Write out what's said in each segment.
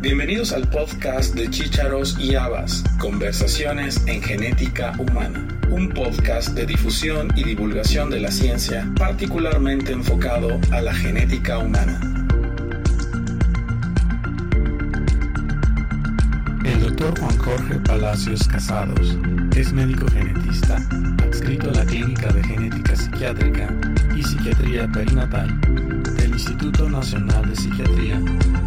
Bienvenidos al podcast de Chícharos y Habas, Conversaciones en Genética Humana, un podcast de difusión y divulgación de la ciencia particularmente enfocado a la genética humana. El doctor Juan Jorge Palacios Casados es médico genetista, adscrito a la Clínica de Genética Psiquiátrica y Psiquiatría Perinatal Instituto Nacional de Psiquiatría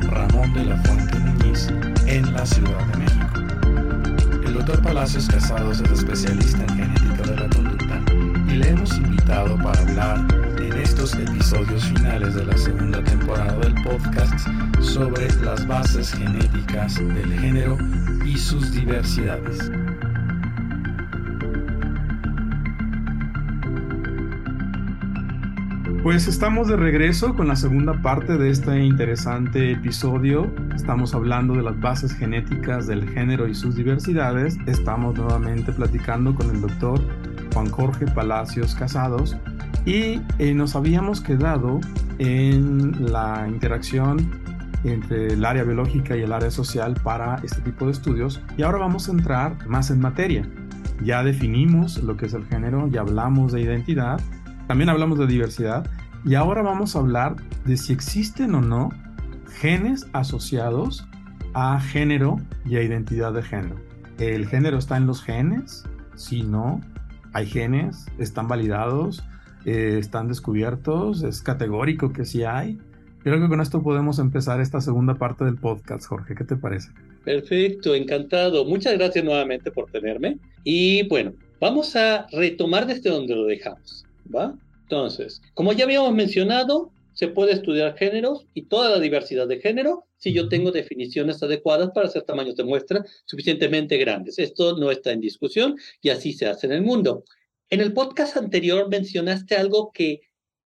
Ramón de la Fuente Muñiz en la Ciudad de México. El doctor Palacios Casados es especialista en genética de la conducta y le hemos invitado para hablar en estos episodios finales de la segunda temporada del podcast sobre las bases genéticas del género y sus diversidades. Pues estamos de regreso con la segunda parte de este interesante episodio. Estamos hablando de las bases genéticas del género y sus diversidades. Estamos nuevamente platicando con el doctor Juan Jorge Palacios Casados y eh, nos habíamos quedado en la interacción entre el área biológica y el área social para este tipo de estudios y ahora vamos a entrar más en materia. Ya definimos lo que es el género, ya hablamos de identidad también hablamos de diversidad y ahora vamos a hablar de si existen o no genes asociados a género y a identidad de género. ¿El género está en los genes? Si no, hay genes, están validados, eh, están descubiertos, es categórico que sí hay. Creo que con esto podemos empezar esta segunda parte del podcast, Jorge. ¿Qué te parece? Perfecto, encantado. Muchas gracias nuevamente por tenerme. Y bueno, vamos a retomar desde donde lo dejamos. ¿Va? Entonces, como ya habíamos mencionado, se puede estudiar géneros y toda la diversidad de género si yo tengo definiciones adecuadas para hacer tamaños de muestra suficientemente grandes. Esto no está en discusión y así se hace en el mundo. En el podcast anterior mencionaste algo que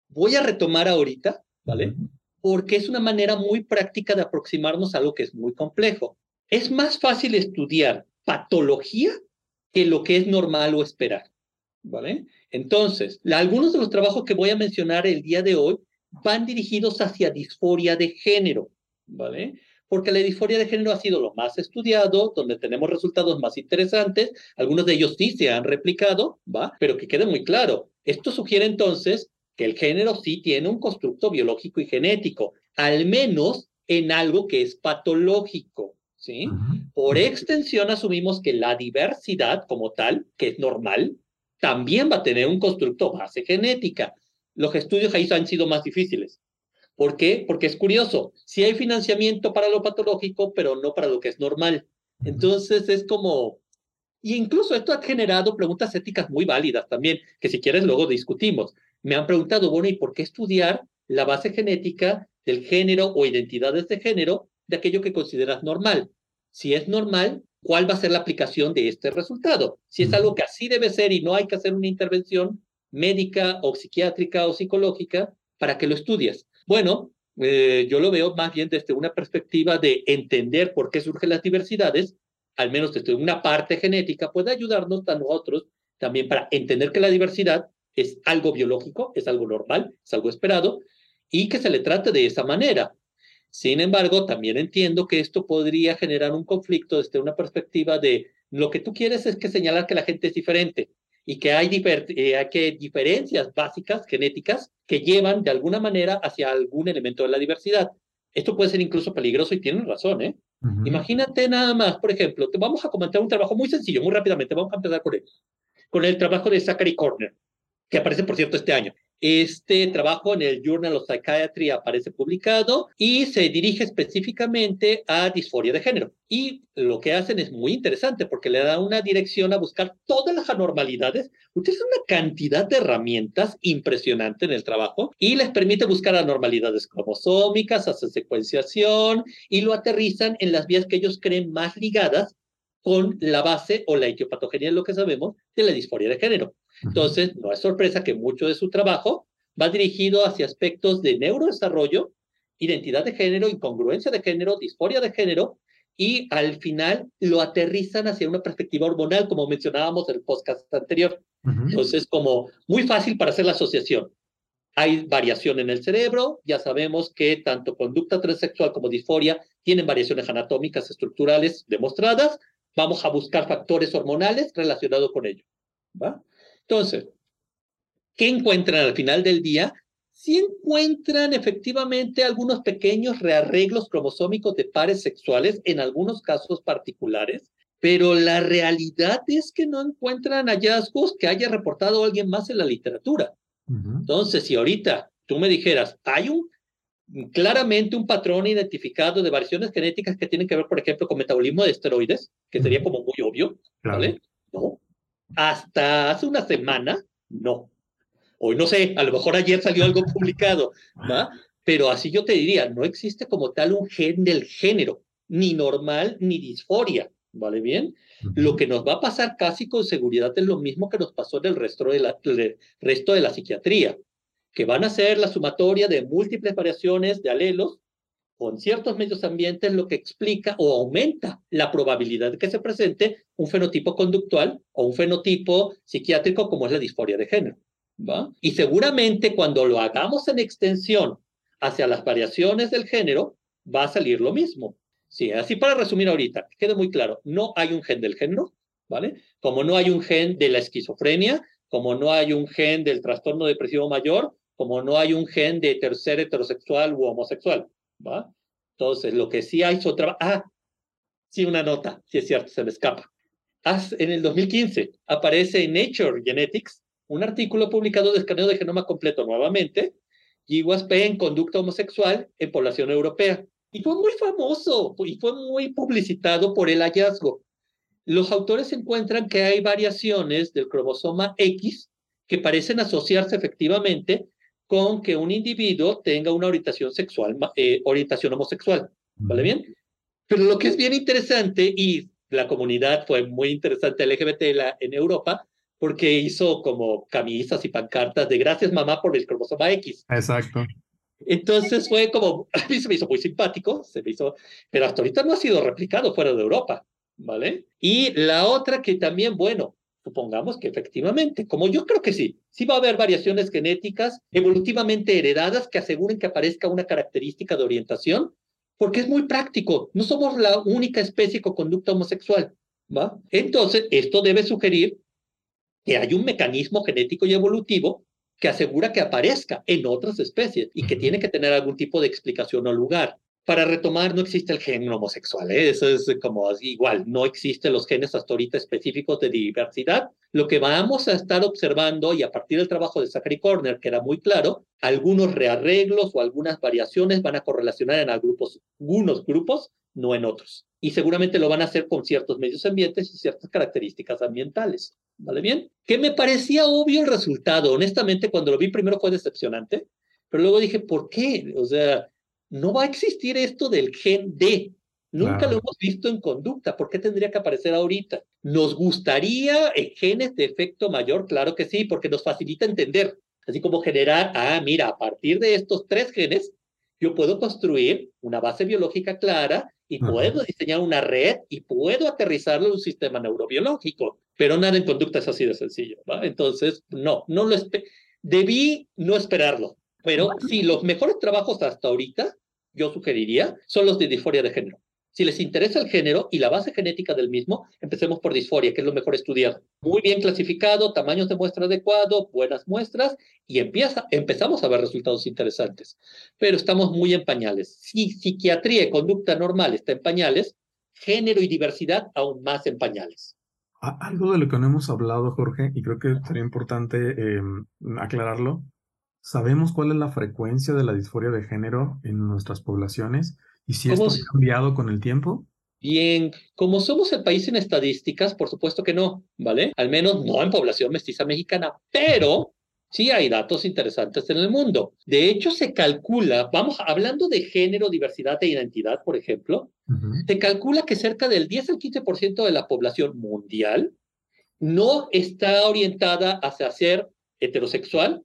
voy a retomar ahorita, ¿vale? Porque es una manera muy práctica de aproximarnos a algo que es muy complejo. Es más fácil estudiar patología que lo que es normal o esperar. ¿vale? Entonces, algunos de los trabajos que voy a mencionar el día de hoy van dirigidos hacia disforia de género, ¿vale? Porque la disforia de género ha sido lo más estudiado, donde tenemos resultados más interesantes, algunos de ellos sí se han replicado, ¿va? Pero que quede muy claro, esto sugiere entonces que el género sí tiene un constructo biológico y genético, al menos en algo que es patológico, ¿sí? Por extensión asumimos que la diversidad como tal, que es normal, también va a tener un constructo base genética. Los estudios ahí han sido más difíciles. ¿Por qué? Porque es curioso, si hay financiamiento para lo patológico, pero no para lo que es normal. Entonces es como, y incluso esto ha generado preguntas éticas muy válidas también, que si quieres luego discutimos. Me han preguntado, bueno, ¿y por qué estudiar la base genética del género o identidades de género de aquello que consideras normal? Si es normal, cuál va a ser la aplicación de este resultado. Si es algo que así debe ser y no hay que hacer una intervención médica o psiquiátrica o psicológica para que lo estudies. Bueno, eh, yo lo veo más bien desde una perspectiva de entender por qué surgen las diversidades, al menos desde una parte genética, puede ayudarnos a nosotros también para entender que la diversidad es algo biológico, es algo normal, es algo esperado, y que se le trate de esa manera. Sin embargo, también entiendo que esto podría generar un conflicto desde una perspectiva de lo que tú quieres es que señalar que la gente es diferente y que hay, eh, que diferencias básicas genéticas que llevan de alguna manera hacia algún elemento de la diversidad. Esto puede ser incluso peligroso y tienen razón, ¿eh? Imagínate nada más, por ejemplo, te vamos a comentar un trabajo muy sencillo, muy rápidamente, vamos a empezar con él, con el trabajo de Zachary Corner, que aparece, por cierto, este año. Este trabajo en el Journal of Psychiatry aparece publicado y se dirige específicamente a disforia de género. Y lo que hacen es muy interesante porque le da una dirección a buscar todas las anormalidades. Utilizan una cantidad de herramientas impresionante en el trabajo y les permite buscar anormalidades cromosómicas, hacen secuenciación y lo aterrizan en las vías que ellos creen más ligadas con la base o la etiopatogenia, lo que sabemos, de la disforia de género. Entonces, no es sorpresa que mucho de su trabajo va dirigido hacia aspectos de neurodesarrollo, identidad de género, incongruencia de género, disforia de género, y al final lo aterrizan hacia una perspectiva hormonal, como mencionábamos en el podcast anterior. Entonces, como muy fácil para hacer la asociación. Hay variación en el cerebro, ya sabemos que tanto conducta transexual como disforia tienen variaciones anatómicas estructurales demostradas. Vamos a buscar factores hormonales relacionados con ello. ¿va? Entonces, ¿qué encuentran al final del día? Si encuentran efectivamente algunos pequeños rearreglos cromosómicos de pares sexuales en algunos casos particulares, pero la realidad es que no encuentran hallazgos que haya reportado alguien más en la literatura. Entonces, si ahorita tú me dijeras, hay un claramente un patrón identificado de variaciones genéticas que tienen que ver, por ejemplo, con metabolismo de esteroides, que sería como muy obvio, ¿vale? No. Hasta hace una semana, no. Hoy no sé, a lo mejor ayer salió algo publicado, ¿va? Pero así yo te diría, no existe como tal un gen del género, ni normal ni disforia, ¿vale bien? Lo que nos va a pasar casi con seguridad es lo mismo que nos pasó en el resto de la, resto de la psiquiatría, que van a ser la sumatoria de múltiples variaciones de alelos con ciertos medios ambientes, lo que explica o aumenta la probabilidad de que se presente un fenotipo conductual o un fenotipo psiquiátrico como es la disforia de género. ¿va? Y seguramente cuando lo hagamos en extensión hacia las variaciones del género, va a salir lo mismo. Sí, así para resumir ahorita, muy claro, no hay un gen del género, ¿vale? Como no hay un gen de la esquizofrenia, como no hay un gen del trastorno depresivo mayor, como no hay un gen de tercer heterosexual u homosexual, ¿va? Entonces, lo que sí hay es otra... Ah, sí, una nota, sí es cierto, se me escapa. En el 2015 aparece en Nature Genetics un artículo publicado de escaneo de genoma completo nuevamente, GWAS-P en conducta homosexual en población europea. Y fue muy famoso y fue muy publicitado por el hallazgo. Los autores encuentran que hay variaciones del cromosoma X que parecen asociarse efectivamente con que un individuo tenga una orientación sexual, eh, orientación homosexual. ¿Vale bien? Pero lo que es bien interesante, y la comunidad fue muy interesante LGBT en Europa, porque hizo como camisas y pancartas de gracias mamá por el cromosoma X. Exacto. Entonces fue como, a mí se me hizo muy simpático, se me hizo, pero hasta ahorita no ha sido replicado fuera de Europa, ¿vale? Y la otra que también, bueno, supongamos que efectivamente, como yo creo que sí, sí va a haber variaciones genéticas evolutivamente heredadas que aseguren que aparezca una característica de orientación, porque es muy práctico, no somos la única especie con conducta homosexual, ¿va? Entonces, esto debe sugerir que hay un mecanismo genético y evolutivo que asegura que aparezca en otras especies y que tiene que tener algún tipo de explicación o lugar. Para retomar, no existe el gen homosexual, ¿eh? eso es como igual, no existen los genes hasta ahorita específicos de diversidad. Lo que vamos a estar observando, y a partir del trabajo de Zachary Corner, que era muy claro, algunos rearreglos o algunas variaciones van a correlacionar en algunos grupos, no en otros. Y seguramente lo van a hacer con ciertos medios ambientes y ciertas características ambientales. ¿Vale bien? Que me parecía obvio el resultado. Honestamente, cuando lo vi primero fue decepcionante, pero luego dije, ¿por qué? O sea, no va a existir esto del gen D. Nunca lo hemos visto en conducta. ¿Por qué tendría que aparecer ahorita? ¿Nos gustaría genes de efecto mayor? Claro que sí, porque nos facilita entender. Así como generar, ah, mira, a partir de estos tres genes, yo puedo construir una base biológica clara y puedo diseñar una red y puedo aterrizarlo en un sistema neurobiológico. Pero nada en conducta es así de sencillo, ¿va? Entonces, no, no lo debí no esperarlo. Pero sí, los mejores trabajos hasta ahorita, yo sugeriría, son los de disforia de género. Si les interesa el género y la base genética del mismo, empecemos por disforia, que es lo mejor estudiar. Muy bien clasificado, tamaños de muestra adecuado, buenas muestras, y empieza, empezamos a ver resultados interesantes. Pero estamos muy en pañales. Si psiquiatría y conducta normal está en pañales, género y diversidad aún más en pañales. Algo de lo que no hemos hablado, Jorge, y creo que sería importante em, aclararlo, ¿sabemos cuál es la frecuencia de la disforia de género en nuestras poblaciones y si esto ha cambiado con el tiempo? Bien, como somos el país en estadísticas, por supuesto que no, ¿vale? Al menos no en población mestiza mexicana, pero sí hay datos interesantes en el mundo. De hecho, se calcula, vamos, hablando de género, diversidad e identidad, por ejemplo, se calcula que cerca del 10 al 15% de la población mundial no está orientada hacia ser heterosexual,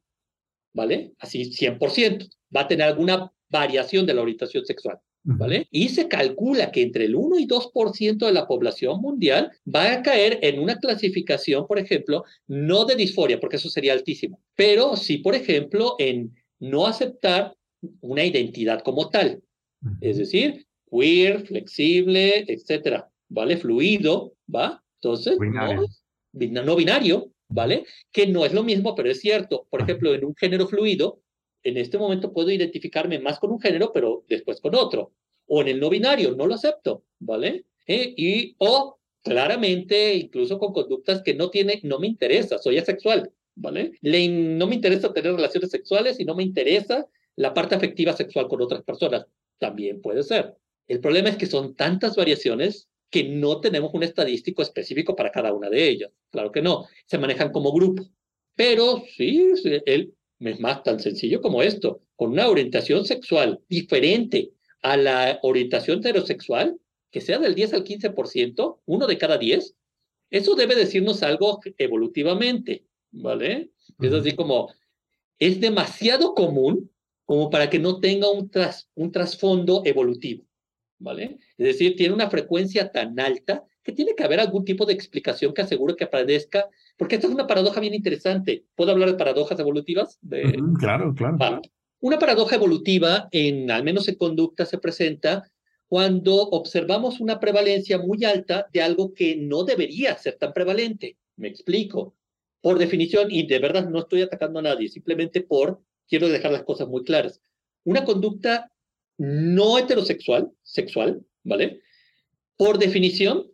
¿vale? Así 100%. Va a tener alguna variación de la orientación sexual. ¿Vale? Y se calcula que entre el 1 y 2% de la población mundial va a caer en una clasificación, por ejemplo, no de disforia, porque eso sería altísimo, pero sí, por ejemplo, en no aceptar una identidad como tal. Es decir, queer, flexible, etcétera, ¿vale? Fluido, ¿va? Entonces, No, no binario, ¿vale? Que no es lo mismo, pero es cierto. Por ejemplo, en un género fluido, en este momento puedo identificarme más con un género, pero después con otro. O en el no binario, no lo acepto, ¿vale? Eh, y, o claramente, incluso con conductas que no tiene, no me interesa, soy asexual, ¿vale? Le, no me interesa tener relaciones sexuales y no me interesa la parte afectiva sexual con otras personas. También puede ser. El problema es que son tantas variaciones que no tenemos un estadístico específico para cada una de ellas. Claro que no, se manejan como grupo. Pero sí, él es más tan sencillo como esto, con una orientación sexual diferente a la orientación heterosexual, que sea del 10 al 15%, uno de cada 10, eso debe decirnos algo evolutivamente, ¿vale? Es así como, es demasiado común como para que no tenga un, tras, un trasfondo evolutivo, ¿vale? Es decir, tiene una frecuencia tan alta que tiene que haber algún tipo de explicación que asegure que aparezca, porque esta es una paradoja bien interesante. ¿Puedo hablar de paradojas evolutivas? claro, claro. Una paradoja evolutiva, en, al menos en conducta, se presenta cuando observamos una prevalencia muy alta de algo que no debería ser tan prevalente. Me explico. Por definición, y de verdad no estoy atacando a nadie, simplemente por, quiero dejar las cosas muy claras. Una conducta no heterosexual, sexual, ¿vale? Por definición,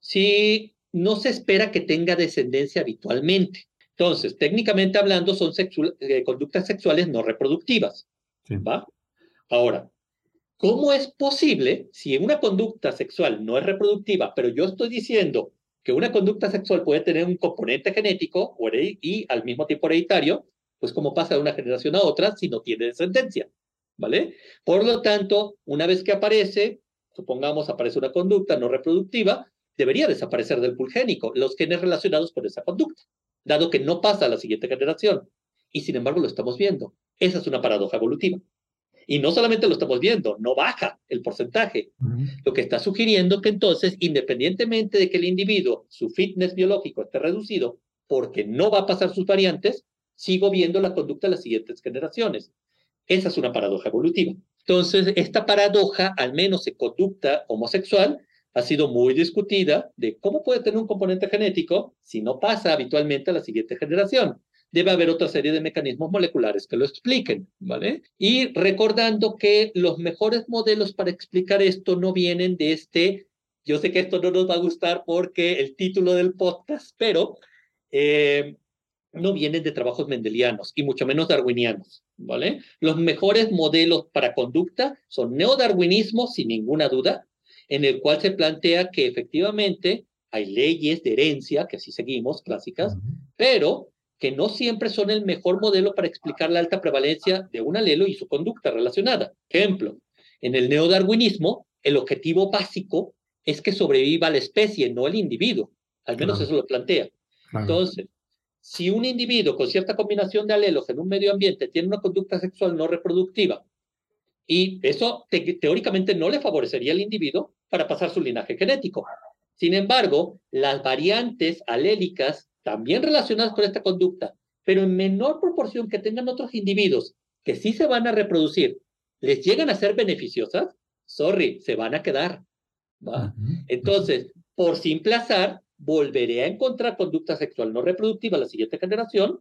si no se espera que tenga descendencia habitualmente. Entonces, técnicamente hablando, son eh, conductas sexuales no reproductivas. ¿va? Ahora, ¿Cómo es posible, si una conducta sexual no es reproductiva, pero yo estoy diciendo que una conducta sexual puede tener un componente genético y al mismo tiempo hereditario, pues como pasa de una generación a otra si no tiene descendencia, ¿vale? Por lo tanto, una vez que aparece, supongamos aparece una conducta no reproductiva, debería desaparecer del pool génico los genes relacionados con esa conducta, dado que no pasa a la siguiente generación. Y sin embargo lo estamos viendo. Esa es una paradoja evolutiva. Y no solamente lo estamos viendo, no baja el porcentaje. Lo que está sugiriendo que entonces, independientemente de que el individuo, su fitness biológico esté reducido, porque no va a pasar sus variantes, sigo viendo la conducta de las siguientes generaciones. Esa es una paradoja evolutiva. Entonces, esta paradoja, al menos en conducta homosexual, ha sido muy discutida de cómo puede tener un componente genético si no pasa habitualmente a la siguiente generación debe haber otra serie de mecanismos moleculares que lo expliquen, ¿vale? Y recordando que los mejores modelos para explicar esto no vienen de este, yo sé que esto no nos va a gustar porque el título del podcast, pero eh, no vienen de trabajos mendelianos y mucho menos darwinianos, ¿vale? Los mejores modelos para conducta son neodarwinismo, sin ninguna duda, en el cual se plantea que efectivamente hay leyes de herencia, que así seguimos, clásicas, pero que no siempre son el mejor modelo para explicar la alta prevalencia de un alelo y su conducta relacionada. Ejemplo, en el neodarwinismo, el objetivo básico es que sobreviva la especie, no el individuo. Al menos eso lo plantea. Entonces, si un individuo con cierta combinación de alelos en un medio ambiente tiene una conducta sexual no reproductiva, y eso teóricamente no le favorecería al individuo para pasar su linaje genético. Sin embargo, las variantes alélicas también relacionadas con esta conducta, pero en menor proporción que tengan otros individuos que sí se van a reproducir, les llegan a ser beneficiosas, sorry, se van a quedar. ¿va? Entonces, por simple azar, volveré a encontrar conducta sexual no reproductiva en la siguiente generación,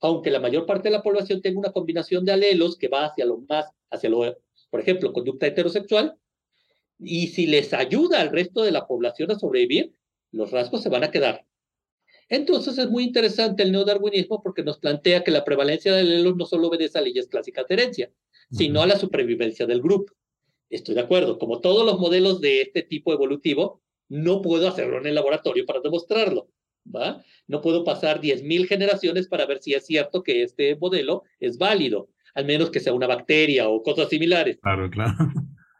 aunque la mayor parte de la población tenga una combinación de alelos que va hacia lo más, hacia lo, por ejemplo, conducta heterosexual, y si les ayuda al resto de la población a sobrevivir, los rasgos se van a quedar. Entonces es muy interesante el neodarwinismo porque nos plantea que la prevalencia del alelos no solo obedece a leyes clásicas de herencia, sino a la supervivencia del grupo. Estoy de acuerdo, como todos los modelos de este tipo evolutivo, no puedo hacerlo en el laboratorio para demostrarlo. ¿va? No puedo pasar 10.000 generaciones para ver si es cierto que este modelo es válido, al menos que sea una bacteria o cosas similares. Claro, claro.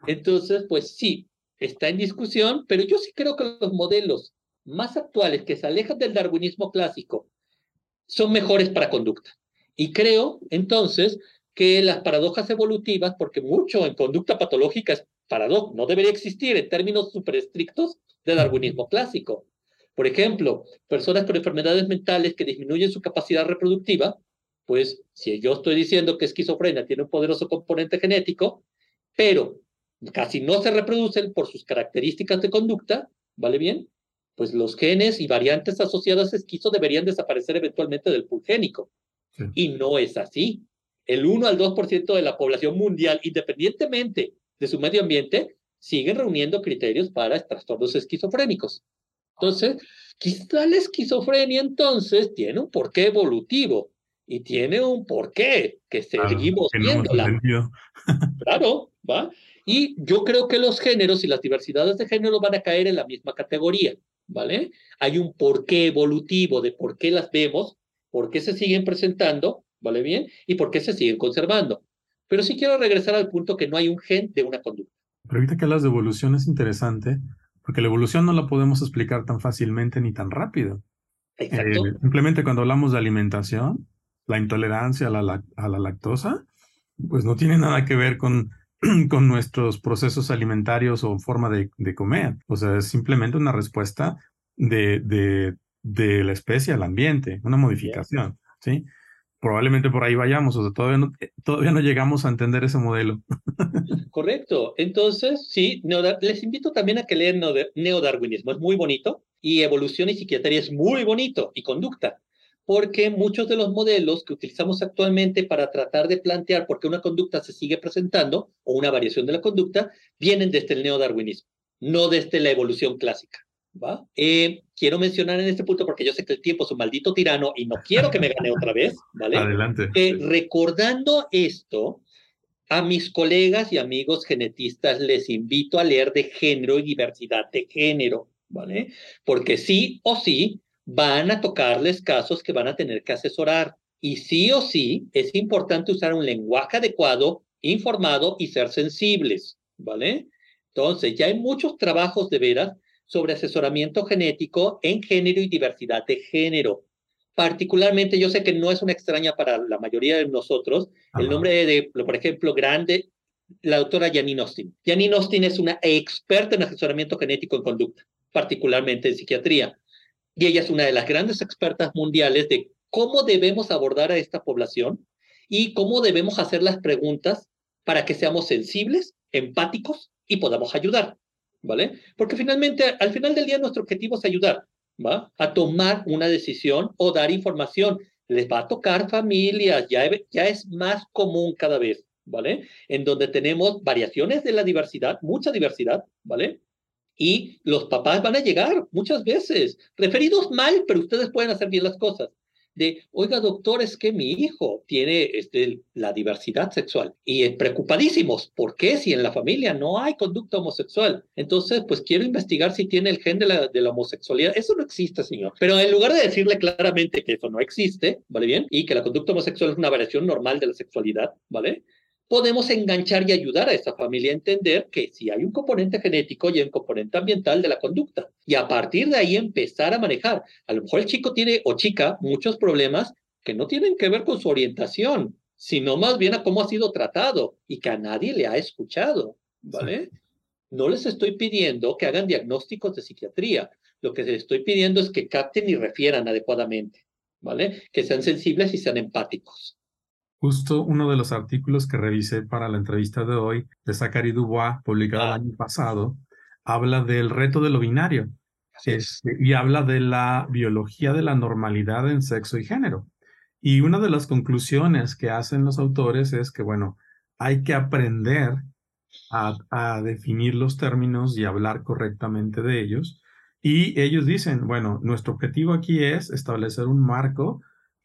Entonces, pues sí, está en discusión, pero yo sí creo que los modelos más actuales que se alejan del darwinismo clásico son mejores para conducta. Y creo, entonces, que las paradojas evolutivas, porque mucho en conducta patológica es paradoja, no debería existir en términos súper estrictos del darwinismo clásico. Por ejemplo, personas con enfermedades mentales que disminuyen su capacidad reproductiva Pues si yo estoy diciendo que esquizofrenia tiene un poderoso componente genético, pero casi no se reproducen por sus características de conducta, ¿vale bien? Pues los genes y variantes asociadas a esquizo deberían desaparecer eventualmente del pool génico. Y no es así. El 1 al 2% de la población mundial, independientemente de su medio ambiente, siguen reuniendo criterios para trastornos esquizofrénicos. Entonces, quizá la esquizofrenia entonces tiene un porqué evolutivo y tiene un porqué que seguimos viéndola. claro, ¿va? Y yo creo que los géneros y las diversidades de género van a caer en la misma categoría, ¿vale? Hay un porqué evolutivo de por qué las vemos, por qué se siguen presentando, ¿vale bien? Y por qué se siguen conservando. Pero sí quiero regresar al punto que no hay un gen de una conducta. Pero ahorita que hablas de evolución es interesante, porque la evolución no la podemos explicar tan fácilmente ni tan rápido. Exacto. Eh, simplemente cuando hablamos de alimentación, la intolerancia a la, a la lactosa, pues no tiene nada que ver con con nuestros procesos alimentarios o forma de, comer. O sea, es simplemente una respuesta de, de, de la especie al ambiente, una modificación, ¿sí? Probablemente por ahí vayamos, o sea, todavía no, eh, todavía no llegamos a entender ese modelo. Correcto. Entonces, sí, les invito también a que lean neodarwinismo, es muy bonito, y evolución y psiquiatría es muy bonito, y conducta porque muchos de los modelos que utilizamos actualmente para tratar de plantear por qué una conducta se sigue presentando o una variación de la conducta vienen desde el neodarwinismo, no desde la evolución clásica. ¿va? Eh, quiero mencionar en este punto, porque yo sé que el tiempo es un maldito tirano y no quiero que me gane otra vez, ¿vale? Adelante. Eh, recordando esto, a mis colegas y amigos genetistas les invito a leer de género y diversidad de género, ¿vale? Porque sí o sí, van a tocarles casos que van a tener que asesorar. Y sí o sí, es importante usar un lenguaje adecuado, informado y ser sensibles, ¿vale? Entonces, ya hay muchos trabajos de veras sobre asesoramiento genético en género y diversidad de género. Particularmente, yo sé que no es una extraña para la mayoría de nosotros, el nombre de, por ejemplo, grande, la doctora Janine Austin. Janine Austin es una experta en asesoramiento genético en conducta, particularmente en psiquiatría y ella es una de las grandes expertas mundiales de cómo debemos abordar a esta población y cómo debemos hacer las preguntas para que seamos sensibles, empáticos y podamos ayudar, ¿vale? Porque finalmente, al final del día, nuestro objetivo es ayudar, ¿va? A tomar una decisión o dar información. Les va a tocar familias, ya, ya es más común cada vez, ¿vale? En donde tenemos variaciones de la diversidad, mucha diversidad, ¿vale? y los papás van a llegar muchas veces, referidos mal, pero ustedes pueden hacer bien las cosas. De, oiga, doctor, es que mi hijo tiene este, la diversidad sexual y preocupadísimos. ¿Por qué? Si en la familia no hay conducta homosexual. Entonces, pues quiero investigar si tiene el gen de la, de la homosexualidad. Eso no existe, señor. Pero en lugar de decirle claramente que eso no existe, ¿vale bien? Y que la conducta homosexual es una variación normal de la sexualidad, ¿vale? Podemos enganchar y ayudar a esa familia a entender que si hay un componente genético y un componente ambiental de la conducta. Y a partir de ahí empezar a manejar. A lo mejor el chico tiene o chica muchos problemas que no tienen que ver con su orientación, sino más bien a cómo ha sido tratado y que a nadie le ha escuchado, ¿vale? No les estoy pidiendo que hagan diagnósticos de psiquiatría. Lo que les estoy pidiendo es que capten y refieran adecuadamente, ¿vale? Que sean sensibles y sean empáticos. Justo uno de los artículos que revisé para la entrevista de hoy de Zachary Dubois, publicado el ah. año pasado, habla del reto de lo binario este, y habla de la biología de la normalidad en sexo y género. Y una de las conclusiones que hacen los autores es que, bueno, hay que aprender a, a definir los términos y hablar correctamente de ellos. Y ellos dicen, bueno, nuestro objetivo aquí es establecer un marco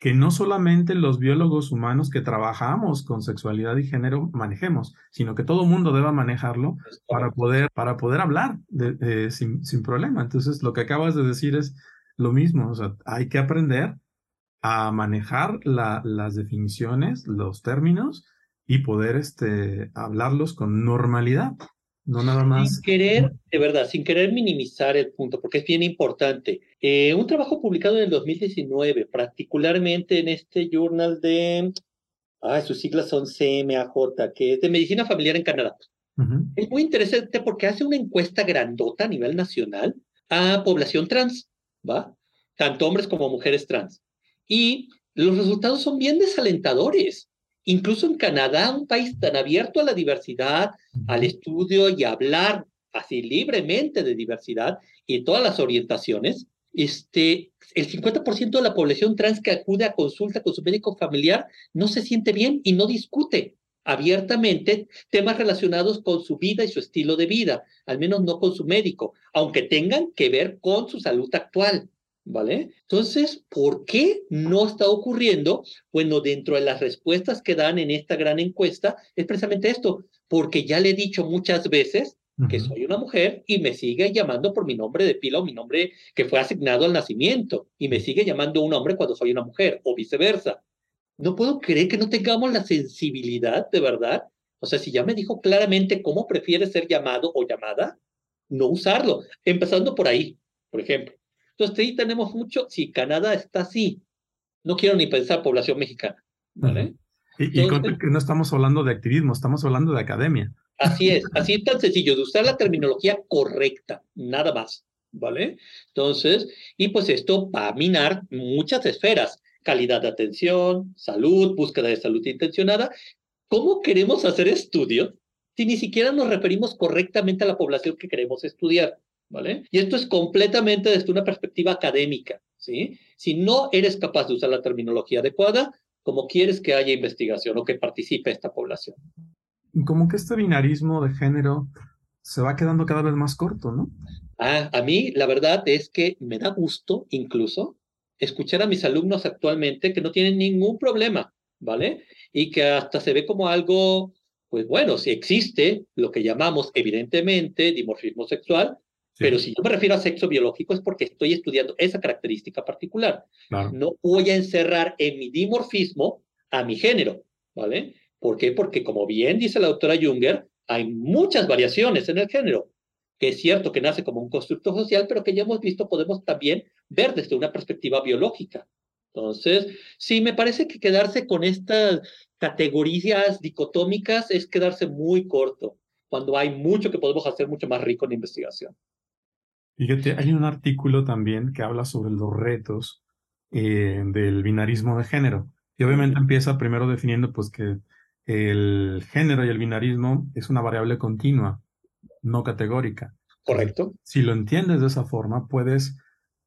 que no solamente los biólogos humanos que trabajamos con sexualidad y género manejemos, sino que todo el mundo deba manejarlo para poder, para poder hablar de, sin, sin, problema. Entonces, lo que acabas de decir es lo mismo, o sea, hay que aprender a manejar la, las definiciones, los términos y poder este, hablarlos con normalidad. No nada más. Sin querer, de verdad, sin querer minimizar el punto, porque es bien importante. Eh, un trabajo publicado en el 2019, particularmente en este journal de, ah, sus siglas son CMAJ, que es de medicina familiar en Canadá. Es muy interesante porque hace una encuesta grandota a nivel nacional a población trans, ¿va? Tanto hombres como mujeres trans. Y los resultados son bien desalentadores. Incluso en Canadá, un país tan abierto a la diversidad, al estudio y a hablar así libremente de diversidad y todas las orientaciones, este, el 50% de la población trans que acude a consulta con su médico familiar no se siente bien y no discute abiertamente temas relacionados con su vida y su estilo de vida, al menos no con su médico, aunque tengan que ver con su salud actual. ¿Vale? Entonces, ¿por qué no está ocurriendo? Bueno, dentro de las respuestas que dan en esta gran encuesta es precisamente esto, porque ya le he dicho muchas veces que soy una mujer y me sigue llamando por mi nombre de pila o mi nombre que fue asignado al nacimiento y me sigue llamando un hombre cuando soy una mujer o viceversa no puedo creer que no tengamos la sensibilidad de verdad. O sea, si ya me dijo claramente cómo prefiere ser llamado o llamada, no usarlo, empezando por ahí, por ejemplo. Entonces, ahí tenemos mucho, si Canadá está así, no quiero ni pensar población mexicana, ¿vale? Y, que no estamos hablando de activismo, estamos hablando de academia. Así es, así es tan sencillo, de usar la terminología correcta, nada más, ¿vale? Entonces, y pues esto va a minar muchas esferas calidad de atención, salud, búsqueda de salud intencionada. ¿Cómo queremos hacer estudios si ni siquiera nos referimos correctamente a la población que queremos estudiar? ¿Vale? Y esto es completamente desde una perspectiva académica, ¿sí? Si no eres capaz de usar la terminología adecuada, ¿cómo quieres que haya investigación o que participe esta población? Como que este binarismo de género se va quedando cada vez más corto, ¿no? Ah, a mí la verdad es que me da gusto incluso escuchar a mis alumnos actualmente que no tienen ningún problema, ¿vale? Y que hasta se ve como algo, pues bueno, si existe lo que llamamos evidentemente dimorfismo sexual, pero si yo me refiero a sexo biológico es porque estoy estudiando esa característica particular. No voy a encerrar en mi dimorfismo a mi género, ¿vale? ¿Por qué? Porque como bien dice la doctora Junger, hay muchas variaciones en el género que es cierto que nace como un constructo social, pero que ya hemos visto podemos también ver desde una perspectiva biológica. Entonces, sí, me parece que quedarse con estas categorías dicotómicas es quedarse muy corto, cuando hay mucho que podemos hacer mucho más rico en investigación. Fíjate, hay un artículo también que habla sobre los retos eh, del binarismo de género. Y obviamente empieza primero definiendo pues que el género y el binarismo es una variable continua no categórica. Correcto. Si lo entiendes de esa forma, puedes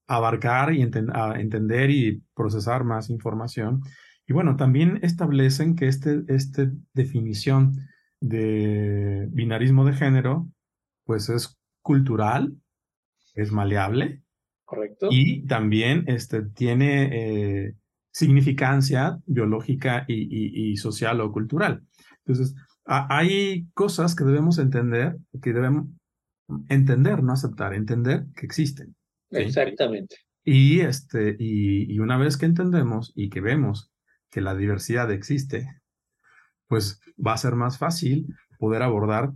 abarcar y entender y procesar más información. Y bueno, también establecen que esta este definición de binarismo de género, pues es cultural, es maleable. Correcto. Y también este, tiene eh, significancia biológica y, y, social o cultural. Entonces, hay cosas que debemos entender, que debemos entender, no aceptar, entender que existen. Exactamente. Y, este, y, una vez que entendemos y que vemos que la diversidad existe, pues va a ser más fácil poder abordar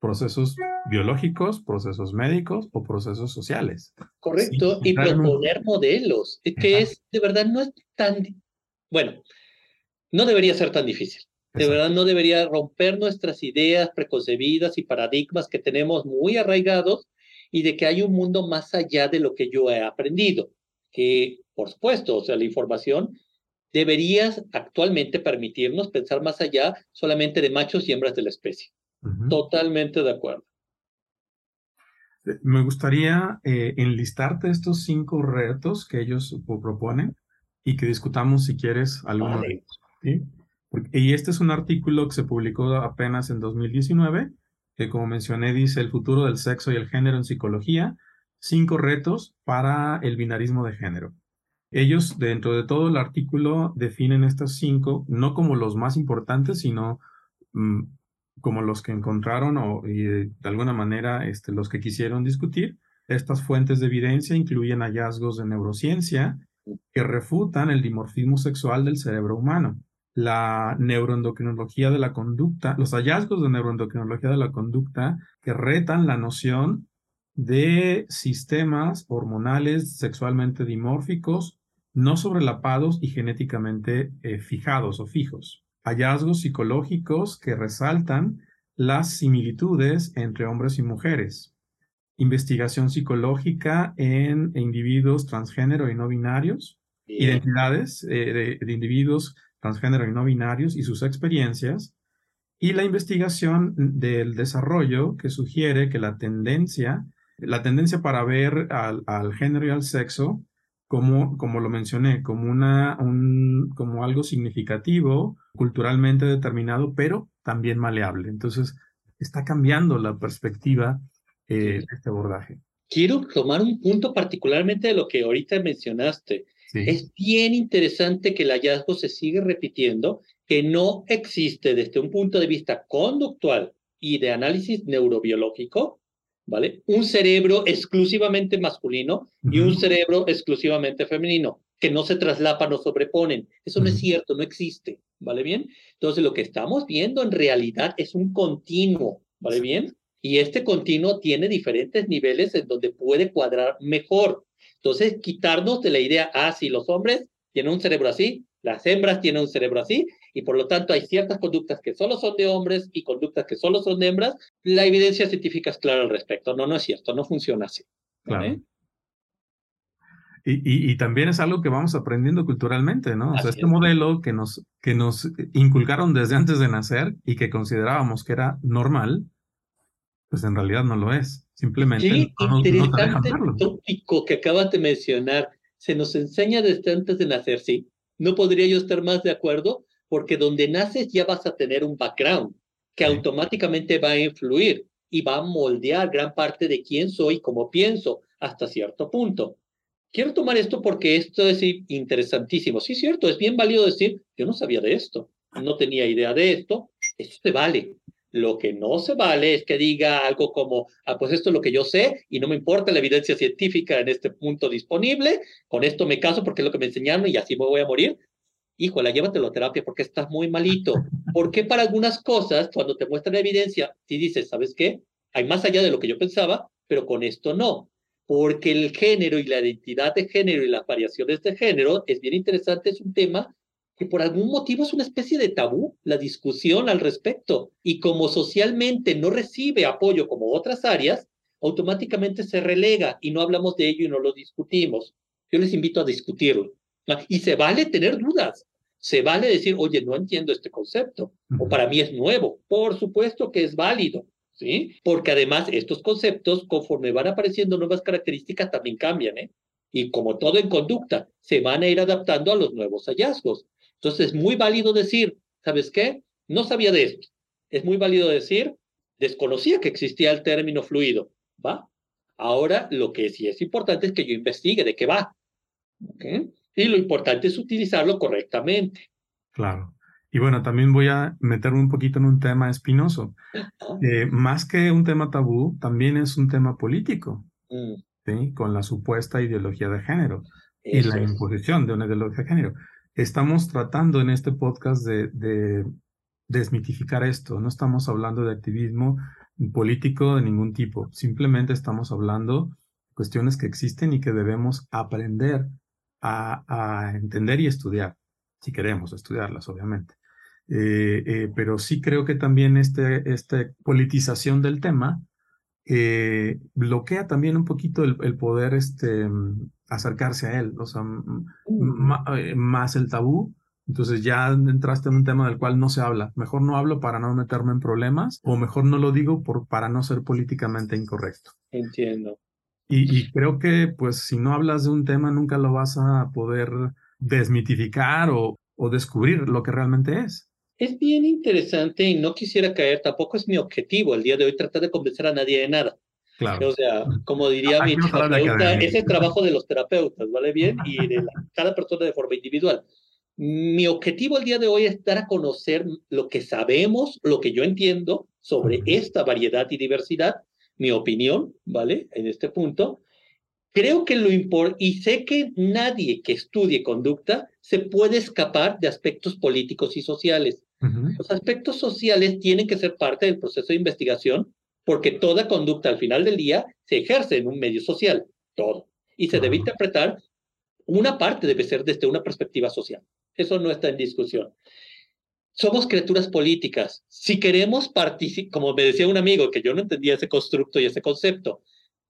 procesos biológicos, procesos médicos o procesos sociales. Correcto, y proponer modelos, que es, de verdad, no es tan, bueno, no debería ser tan difícil. De verdad no debería romper nuestras ideas preconcebidas y paradigmas que tenemos muy arraigados y de que hay un mundo más allá de lo que yo he aprendido. Que, por supuesto, o sea, la información debería actualmente permitirnos pensar más allá solamente de machos y hembras de la especie. Totalmente de acuerdo. Eh, me gustaría eh, enlistarte estos cinco retos que ellos proponen y que discutamos si quieres alguno de ellos. ¿sí? Y este es un artículo que se publicó apenas en 2019, que como mencioné dice el futuro del sexo y el género en psicología, cinco retos para el binarismo de género. Ellos, dentro de todo el artículo, definen estos cinco no como los más importantes, sino mm, como los que encontraron o y de, alguna manera este, los que quisieron discutir. Estas fuentes de evidencia incluyen hallazgos de neurociencia que refutan el dimorfismo sexual del cerebro humano la neuroendocrinología de la conducta, los hallazgos de neuroendocrinología de la conducta que retan la noción de sistemas hormonales sexualmente dimórficos, no sobrelapados y genéticamente eh, fijados o fijos. Hallazgos psicológicos que resaltan las similitudes entre hombres y mujeres. Investigación psicológica en individuos transgénero y no binarios. Identidades de, de individuos transgénero y no binarios y sus experiencias, y la investigación del desarrollo que sugiere que la tendencia, la tendencia para ver al, al género y al sexo como, como lo mencioné, como, una, un, como algo significativo, culturalmente determinado, pero también maleable. Entonces, está cambiando la perspectiva eh, de este abordaje. Quiero tomar un punto particularmente de lo que ahorita mencionaste. Es bien interesante que el hallazgo se sigue repitiendo, que no existe desde un punto de vista conductual y de análisis neurobiológico, ¿vale? Un cerebro exclusivamente masculino y un cerebro exclusivamente femenino, que no se traslapan o sobreponen. Eso no es cierto, no existe, ¿vale bien? Entonces lo que estamos viendo en realidad es un continuo, ¿vale bien? Y este continuo tiene diferentes niveles en donde puede cuadrar mejor. Entonces, quitarnos de la idea, ah, si los hombres tienen un cerebro así, las hembras tienen un cerebro así, y por lo tanto hay ciertas conductas que solo son de hombres y conductas que solo son de hembras, la evidencia científica es clara al respecto. No, no es cierto, no funciona así. Claro. Y, y, también es algo que vamos aprendiendo culturalmente, ¿no? o sea, este modelo que nos, que nos inculcaron desde antes de nacer y que considerábamos que era normal, pues en realidad no lo es. Simplemente Qué interesante tópico que acabas de mencionar. Se nos enseña desde antes de nacer, sí. No podría yo estar más de acuerdo, porque donde naces ya vas a tener un background que automáticamente va a influir y va a moldear gran parte de quién soy y cómo pienso hasta cierto punto. Quiero tomar esto porque esto es interesantísimo. Sí, cierto, es bien válido decir, yo no sabía de esto, no tenía idea de esto, esto se vale. Lo que no se vale es que diga algo como, ah, pues esto es lo que yo sé y no me importa la evidencia científica en este punto disponible, con esto me caso porque es lo que me enseñaron y así me voy a morir. Híjole, llévatelo a terapia porque estás muy malito. Porque para algunas cosas, cuando te muestran la evidencia, si dices, ¿sabes qué? Hay más allá de lo que yo pensaba, pero con esto no. Porque el género y la identidad de género y las variaciones de género es bien interesante, es un tema que por algún motivo es una especie de tabú la discusión al respecto. Y como socialmente no recibe apoyo como otras áreas, automáticamente se relega y no hablamos de ello y no lo discutimos. Yo les invito a discutirlo. Y se vale tener dudas. Se vale decir, oye, no entiendo este concepto, o para mí es nuevo. Por supuesto que es válido, ¿sí? Porque además estos conceptos, conforme van apareciendo nuevas características, también cambian, ¿eh? Y como todo en conducta, se van a ir adaptando a los nuevos hallazgos. Entonces, es muy válido decir, ¿sabes qué? No sabía de esto. Es muy válido decir, desconocía que existía el término fluido, ¿va? Ahora, lo que sí es importante es que yo investigue de qué va. Y lo importante es utilizarlo correctamente. Claro. Y bueno, también voy a meterme un poquito en un tema espinoso. Eh, más que un tema tabú, también es un tema político, mm. ¿sí? con la supuesta ideología de género y la imposición de una ideología de género estamos tratando en este podcast de, desmitificar esto. No estamos hablando de activismo político de ningún tipo. Simplemente estamos hablando de cuestiones que existen y que debemos aprender a, entender y estudiar, si queremos estudiarlas, obviamente. Eh, eh, pero sí creo que también este, esta politización del tema eh, bloquea también un poquito el, el poder este, acercarse a él, o sea, eh, más el tabú. Entonces ya entraste en un tema del cual no se habla. Mejor no hablo para no meterme en problemas o mejor no lo digo por, para no ser políticamente incorrecto. Entiendo. Y, creo que pues si no hablas de un tema nunca lo vas a poder desmitificar o, o descubrir lo que realmente es. Es bien interesante y no quisiera caer, tampoco es mi objetivo el día de hoy tratar de convencer a nadie de nada. O sea, como diría mi terapeuta, es el trabajo de los terapeutas, ¿vale? Bien, y de cada persona de forma individual. Mi objetivo el día de hoy es dar a conocer lo que sabemos, lo que yo entiendo sobre esta variedad y diversidad, mi opinión, ¿vale? En este punto. Creo que lo importante, y sé que nadie que estudie conducta se puede escapar de aspectos políticos y sociales. Los aspectos sociales tienen que ser parte del proceso de investigación porque toda conducta al final del día se ejerce en un medio social, todo. Y se debe interpretar, una parte debe ser desde una perspectiva social. Eso no está en discusión. Somos criaturas políticas. Si queremos participar, como me decía un amigo, que yo no entendía ese constructo y ese concepto,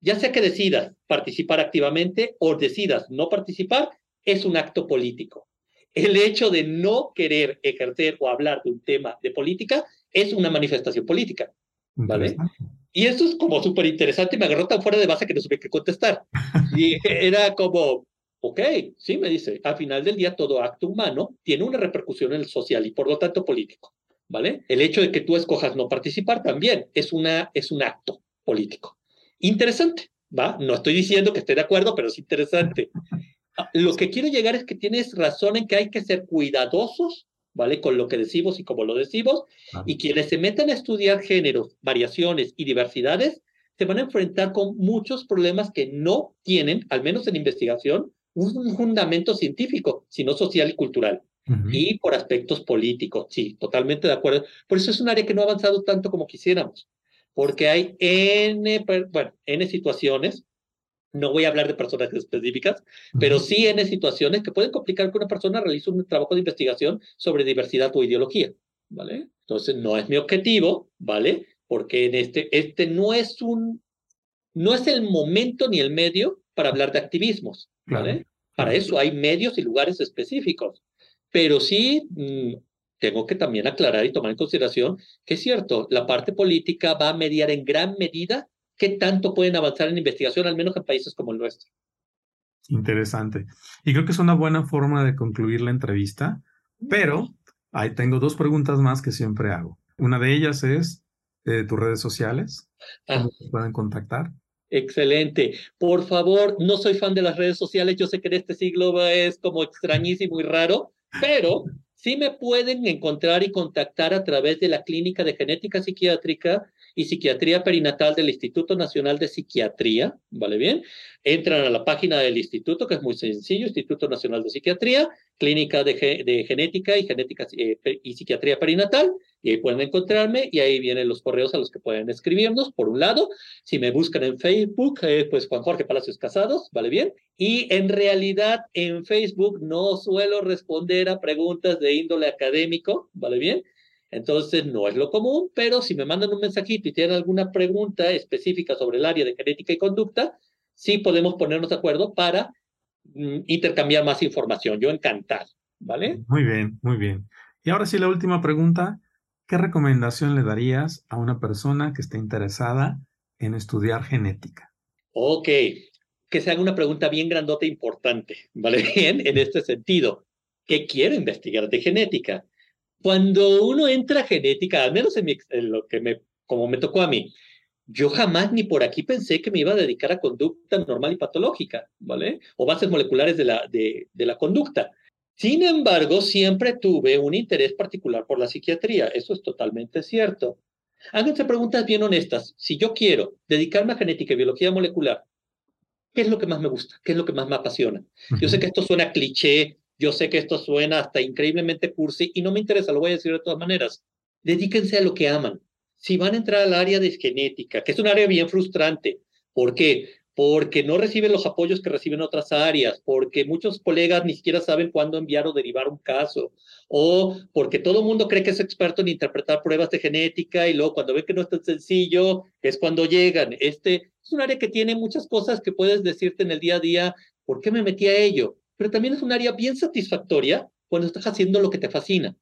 ya sea que decidas participar activamente o decidas no participar, es un acto político. El hecho de no querer ejercer o hablar de un tema de política es una manifestación política. ¿Vale? Y eso es como súper interesante y me agarró tan fuera de base que no supe qué contestar. Y era como, ok, sí, me dice, al final del día todo acto humano tiene una repercusión en el social y por lo tanto político. ¿Vale? El hecho de que tú escojas no participar también es, una, es un acto político. Interesante, ¿va? No estoy diciendo que esté de acuerdo, pero es interesante. Lo que quiero llegar es que tienes razón en que hay que ser cuidadosos, ¿vale? Con lo que decimos y cómo lo decimos. Y quienes se metan a estudiar géneros, variaciones y diversidades, se van a enfrentar con muchos problemas que no tienen, al menos en investigación, un fundamento científico, sino social y cultural. Y por aspectos políticos, sí, totalmente de acuerdo. Por eso es un área que no ha avanzado tanto como quisiéramos, porque hay N, bueno, N situaciones no voy a hablar de personas específicas, pero sí en situaciones que pueden complicar que una persona realice un trabajo de investigación sobre diversidad o ideología, ¿vale? Entonces, no es mi objetivo, ¿vale? Porque en este, este no es un, no es el momento ni el medio para hablar de activismos, ¿vale? Para eso hay medios y lugares específicos. Pero sí, mm, tengo que también aclarar y tomar en consideración que es cierto, la parte política va a mediar en gran medida qué tanto pueden avanzar en investigación, al menos en países como el nuestro. Interesante. Y creo que es una buena forma de concluir la entrevista, pero ahí tengo dos preguntas más que siempre hago. Una de ellas es eh, tus redes sociales. ¿Cómo ah. pueden contactar? Excelente. Por favor, no soy fan de las redes sociales. Yo sé que en este siglo es como extrañísimo y raro, pero sí me pueden encontrar y contactar a través de la Clínica de Genética Psiquiátrica y Psiquiatría Perinatal del Instituto Nacional de Psiquiatría, ¿vale bien? Entran a la página del instituto, que es muy sencillo, Instituto Nacional de Psiquiatría, Clínica de, Genética y Genética eh, y Psiquiatría Perinatal, y ahí pueden encontrarme y ahí vienen los correos a los que pueden escribirnos. Por un lado, si me buscan en Facebook, eh, pues Juan Jorge Palacios Casados, ¿vale bien? Y en realidad en Facebook no suelo responder a preguntas de índole académico, ¿vale bien? Entonces, no es lo común, pero si me mandan un mensajito y tienen alguna pregunta específica sobre el área de genética y conducta, sí podemos ponernos de acuerdo para intercambiar más información. Yo encantado, ¿vale? Muy bien, muy bien. Y ahora sí, la última pregunta. ¿Qué recomendación le darías a una persona que esté interesada en estudiar genética? Ok, que se haga una pregunta bien grandota e importante, ¿vale? Bien, en este sentido. ¿Qué quiero investigar de genética? Cuando uno entra a genética, al menos en, lo que me, como me tocó a mí, yo jamás ni por aquí pensé que me iba a dedicar a conducta normal y patológica, ¿vale? O bases moleculares de la, de, de la conducta. Sin embargo, siempre tuve un interés particular por la psiquiatría. Eso es totalmente cierto. Háganse preguntas bien honestas. Si yo quiero dedicarme a genética y biología molecular, ¿qué es lo que más me gusta? ¿Qué es lo que más me apasiona? Yo sé que esto suena cliché, yo sé que esto suena hasta increíblemente cursi y no me interesa, lo voy a decir de todas maneras. Dedíquense a lo que aman. Si van a entrar al área de genética, que es un área bien frustrante, ¿por qué? Porque no reciben los apoyos que reciben otras áreas, porque muchos colegas ni siquiera saben cuándo enviar o derivar un caso, o porque todo el mundo cree que es experto en interpretar pruebas de genética y luego cuando ven que no es tan sencillo, es cuando llegan. Este es un área que tiene muchas cosas que puedes decirte en el día a día, ¿por qué me metí a ello? pero también es un área bien satisfactoria cuando estás haciendo lo que te fascina.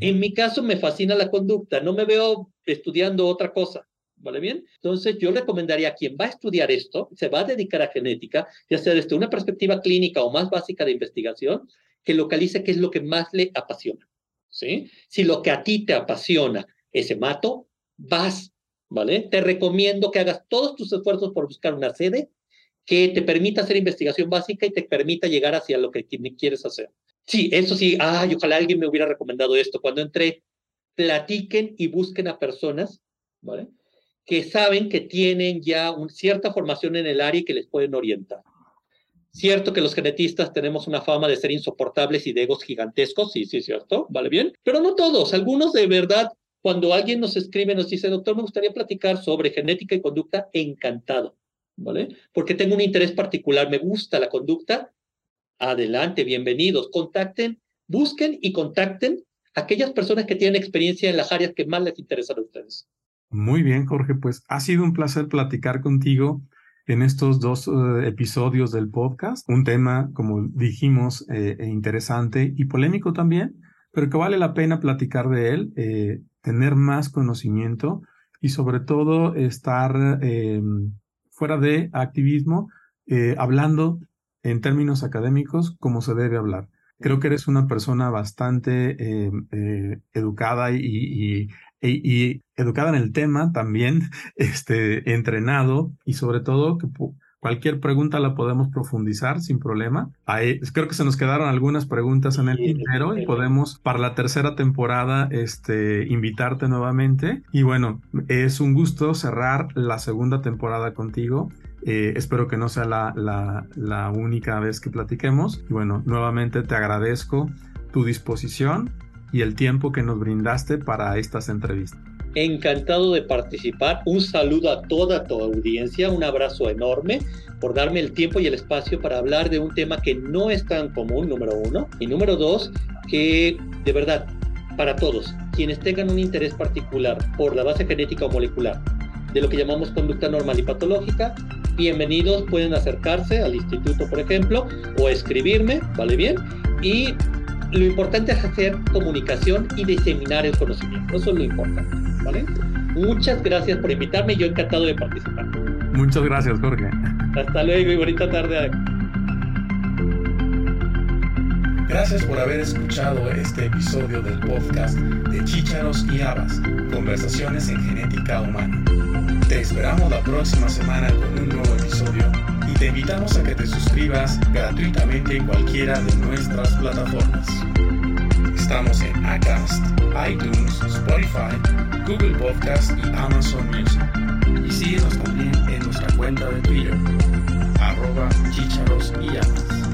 En mi caso me fascina la conducta, no me veo estudiando otra cosa. ¿Vale bien? Entonces yo recomendaría a quien va a estudiar esto, se va a dedicar a genética, ya sea desde una perspectiva clínica o más básica de investigación, que localice qué es lo que más le apasiona. ¿sí? Si lo que a ti te apasiona es hemato, vas, ¿vale? Te recomiendo que hagas todos tus esfuerzos por buscar una sede que te permita hacer investigación básica y te permita llegar hacia lo que quieres hacer. Sí, eso sí, ay, ojalá alguien me hubiera recomendado esto. Cuando entré, platiquen y busquen a personas, ¿vale? Que saben que tienen ya una cierta formación en el área y que les pueden orientar. Cierto que los genetistas tenemos una fama de ser insoportables y de egos gigantescos, sí, sí, cierto, ¿vale bien? Pero no todos, algunos de verdad, cuando alguien nos escribe, nos dice, doctor, me gustaría platicar sobre genética y conducta, encantado. ¿vale? Porque tengo un interés particular, me gusta la conducta, adelante, bienvenidos, contacten, busquen y contacten a aquellas personas que tienen experiencia en las áreas que más les interesan a ustedes. Muy bien, Jorge, pues ha sido un placer platicar contigo. en estos dos eh, episodios del podcast. Un tema, como dijimos, eh, e interesante y polémico también, pero que vale la pena platicar de él, eh, tener más conocimiento y sobre todo estar fuera de activismo, hablando en términos académicos como se debe hablar. Creo que eres una persona bastante em, educada y, y, educada en el tema también, este, entrenado y sobre todo que cualquier pregunta la podemos profundizar sin problema. creo que se nos quedaron algunas preguntas en el tintero y podemos para la tercera temporada este, invitarte nuevamente. Y bueno, es un gusto cerrar la segunda temporada contigo. Eh, espero que no sea la, la, la única vez que platiquemos. Y bueno, nuevamente te agradezco tu disposición y el tiempo que nos brindaste para estas entrevistas. Encantado de participar. Un saludo a toda tu audiencia, un abrazo enorme por darme el tiempo y el espacio para hablar de un tema que no es tan común, número uno. Y número dos, que de verdad, para todos, quienes tengan un interés particular por la base genética o molecular de lo que llamamos conducta normal y patológica, bienvenidos, pueden acercarse al instituto, por ejemplo, o escribirme, ¿vale bien? Y lo importante es hacer comunicación y diseminar el conocimiento. Eso es lo importante. ¿vale? Muchas gracias por invitarme. Yo encantado de participar. Muchas gracias, Jorge. Hasta luego y bonita tarde. Gracias por haber escuchado este episodio del podcast de Chícharos y Habas, Conversaciones en Genética Humana. Te esperamos la próxima semana con un nuevo episodio y te invitamos a que te suscribas gratuitamente en cualquiera de nuestras plataformas. Estamos en Acast, iTunes, Spotify, Google Podcast y Amazon Music. Y síguenos también en nuestra cuenta de Twitter, arroba chicharos y amas.